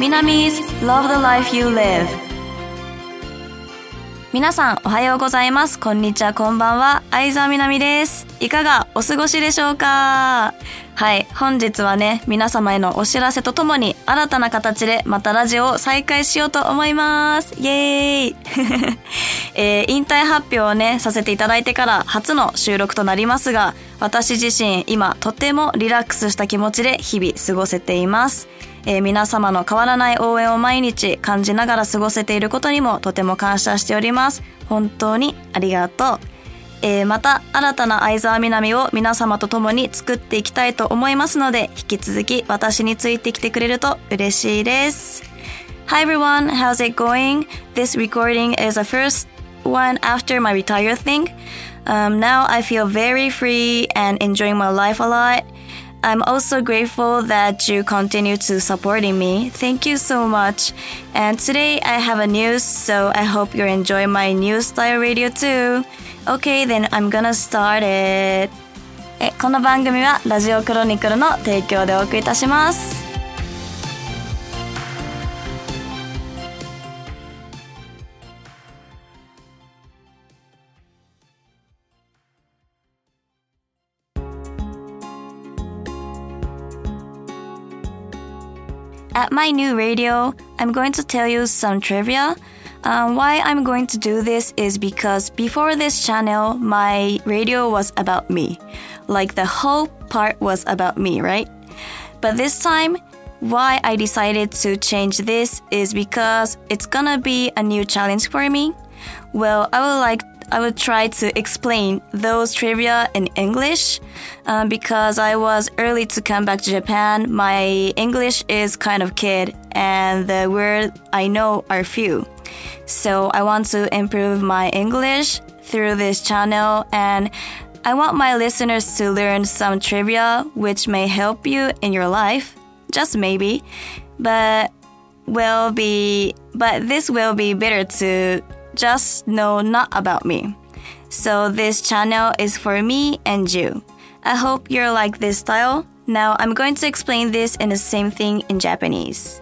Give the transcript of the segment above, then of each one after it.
Minamis Love the Life You Live. 皆さんおはようございます。こんにちは。こんばんは。相沢みなみです。いかがお過ごしでしょうか？はい。本日はね皆様へのお知らせとともに新たな形でまたラジオを再開しようと思います。イエーイ、えー、引退発表をねさせていただいてから初の収録となりますが私自身今とてもリラックスした気持ちで日々過ごせています。えー、皆様の変わらない応援を毎日感じながら過ごせていることにもとても感謝しております。本当にありがとう。えー、また新たな相沢みなみを皆様と共に作っていきたいと思いますので引き続き私についてきてくれると嬉しいです。Hi everyone, how's it going? This recording is the first one after my retire thing. Um, now I feel very free and enjoying my life a lot. I'm also grateful that you continue to supporting me. Thank you so much. And today I have a news, so I hope you enjoy my news style radio too. Okay, then I'm gonna start it. えこの番組はラジオクロニクルの提供でお送りいたします。 At my new radio, I'm going to tell you some trivia. Um, why I'm going to do this is because before this channel, my radio was about me. Like the whole part was about me, right? But this time, why I decided to change this is because it's gonna be a new challenge for me. Well, I would like I would try to explain those trivia in English um, because I was early to come back to Japan. My English is kind of kid and the words I know are few. So I want to improve my English through this channel and I want my listeners to learn some trivia which may help you in your life. Just maybe. But will be but this will be better to just know not about me. So this channel is for me and you. I hope you're like this style. Now I'm going to explain this in the same thing in Japanese.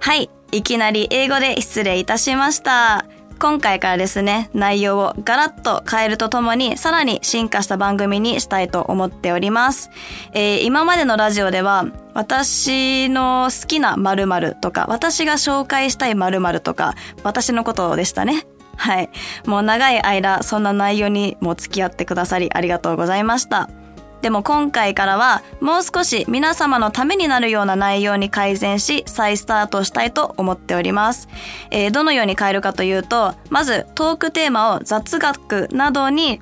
はい、いきなり英語で失礼いたしました。 今回からですね、内容をガラッと変えるとともに、さらに進化した番組にしたいと思っております。えー、今までのラジオでは、私の好きな〇〇とか、私が紹介したい〇〇とか、私のことでしたね。はい。もう長い間、そんな内容にも付き合ってくださりありがとうございました。でも今回からはもう少し皆様のためになるような内容に改善し再スタートしたいと思っております。えー、どのように変えるかというと、まずトークテーマを雑学などに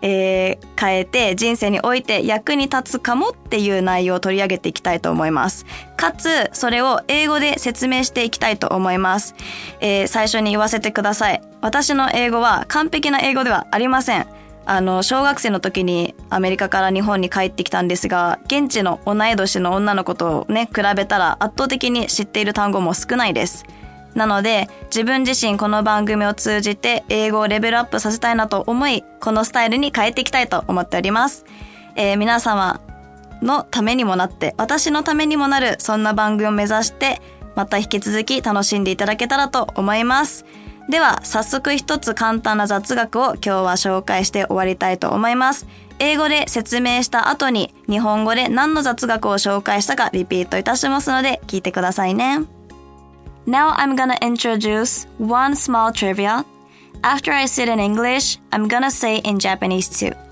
えー、変えて人生において役に立つかもっていう内容を取り上げていきたいと思います。かつ、それを英語で説明していきたいと思います。えー、最初に言わせてください。私の英語は完璧な英語ではありません。あの、小学生の時にアメリカから日本に帰ってきたんですが、現地の同い年の女の子とね、比べたら圧倒的に知っている単語も少ないです。なので、自分自身この番組を通じて英語をレベルアップさせたいなと思い、このスタイルに変えていきたいと思っております。えー、皆様のためにもなって、私のためにもなる、そんな番組を目指して、また引き続き楽しんでいただけたらと思います。では、早速一つ簡単な雑学を今日は紹介して終わりたいと思います。英語で説明した後に日本語で何の雑学を紹介したかリピートいたしますので聞いてくださいね。Now I'm gonna introduce one small trivia. After I say it in English, I'm gonna say in Japanese too.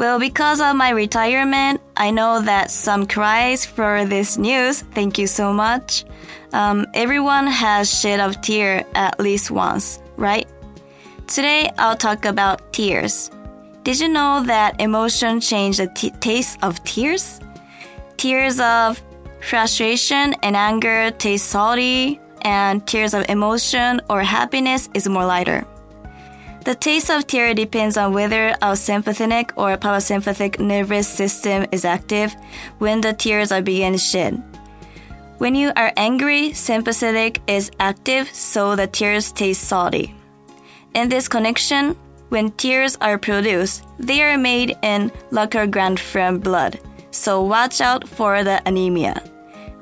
Well, because of my retirement, I know that some cries for this news. Thank you so much. Um, everyone has shed a tear at least once, right? Today, I'll talk about tears. Did you know that emotion change the taste of tears? Tears of frustration and anger taste salty, and tears of emotion or happiness is more lighter. The taste of tear depends on whether our sympathetic or parasympathetic nervous system is active when the tears are being shed. When you are angry, sympathetic is active, so the tears taste salty. In this connection, when tears are produced, they are made in gland from blood, so watch out for the anemia.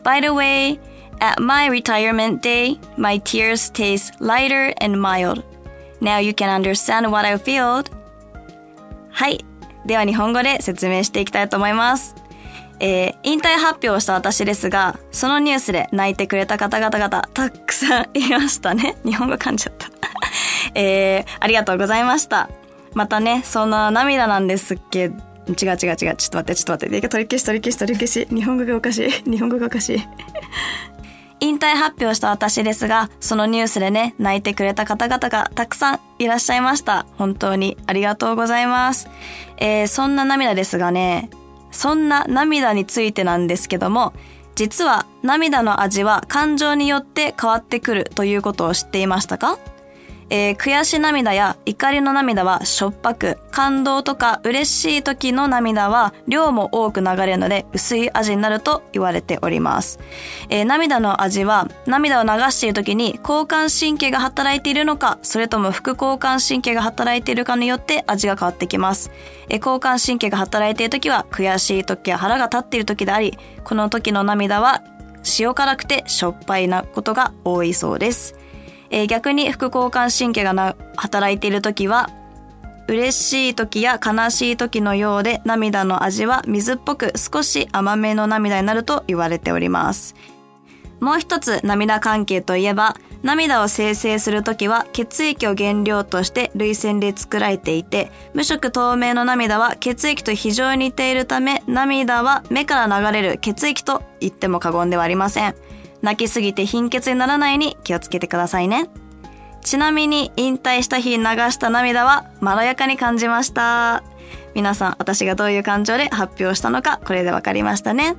By the way, At my retirement day, my tears taste lighter and mild. Now you can understand what I feel. はい。では日本語で説明していきたいと思います。えー、引退発表をした私ですが、そのニュースで泣いてくれた方々々、たくさんいましたね。日本語噛んじゃった。えー、ありがとうございました。またね、そんな涙なんですけど、違う違う違う。ちょっと待って、ちょっと待って。取り消し取り消し取り消し。日本語がおかしい。日本語がおかしい。引退発表した私ですが、そのニュースでね、泣いてくれた方々がたくさんいらっしゃいました。本当にありがとうございます。えー、そんな涙ですがね、そんな涙についてなんですけども、実は涙の味は感情によって変わってくるということを知っていましたか？えー、悔し涙や怒りの涙はしょっぱく、感動とか嬉しい時の涙は量も多く流れるので薄い味になると言われております。えー、涙の味は涙を流している時に交感神経が働いているのか、それとも副交感神経が働いているかによって味が変わってきます。えー、交感神経が働いている時は悔しい時や腹が立っている時であり、この時の涙は塩辛くてしょっぱいなことが多いそうです。えー、逆に副交感神経がな働いている時は嬉しい時や悲しい時のようで涙の味は水っぽく少し甘めの涙になると言われております。もう一つ涙関係といえば涙を生成するときは血液を原料として涙腺で作られていて無色透明の涙は血液と非常に似ているため涙は目から流れる血液と言っても過言ではありません。泣きすぎて貧血にならないに気をつけてくださいね。ちなみに引退した日流した涙はまろやかに感じました。皆さん、私がどういう感情で発表したのか、これでわかりましたね。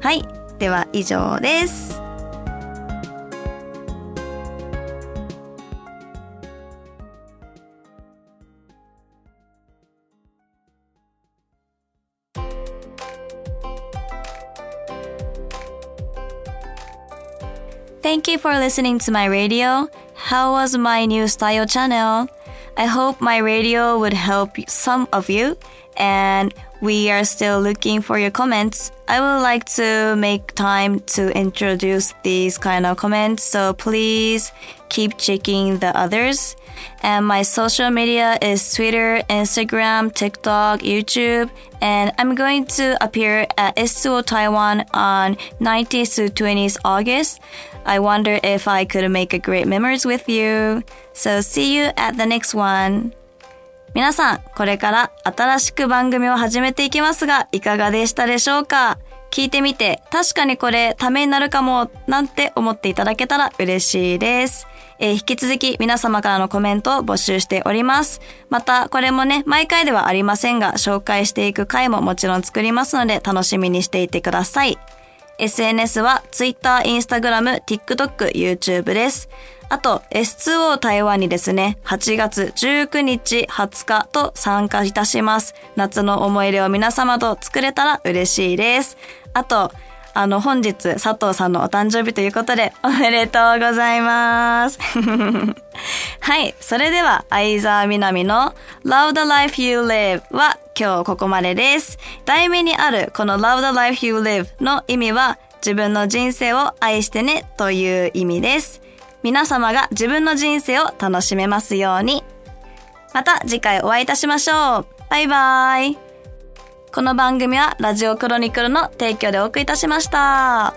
はい。では以上です。Thank you for listening to my radio. How was my new style channel? I hope my radio would help some of you and we are still looking for your comments. I would like to make time to introduce these kind of comments, so please keep checking the others. And my social media is Twitter, Instagram, TikTok, YouTube, and I'm going to appear at S2O Taiwan on 19th to 20th August. I wonder if I could make a great memories with you. So see you at the next one. 皆さん、これから新しく番組を始めていきますが、いかがでしたでしょうか？聞いてみて、確かにこれためになるかも、なんて思っていただけたら嬉しいです。えー、引き続き皆様からのコメントを募集しております。また、これもね、毎回ではありませんが、紹介していく回ももちろん作りますので、楽しみにしていてください。SNS は Twitter、Instagram、TikTok、YouTube です。あと S2O 台湾にですね、8月19日20日と参加いたします。夏の思い出を皆様と作れたら嬉しいです。あと、あの、本日、佐藤さんのお誕生日ということで、おめでとうございます。はい。それでは、相沢みなみの Love the Life You Live は今日ここまでです。題名にあるこの Love the Life You Live の意味は、自分の人生を愛してねという意味です。皆様が自分の人生を楽しめますように。また次回お会いいたしましょう。バイバイ。この番組はラジオクロニクルの提供でお送りいたしました。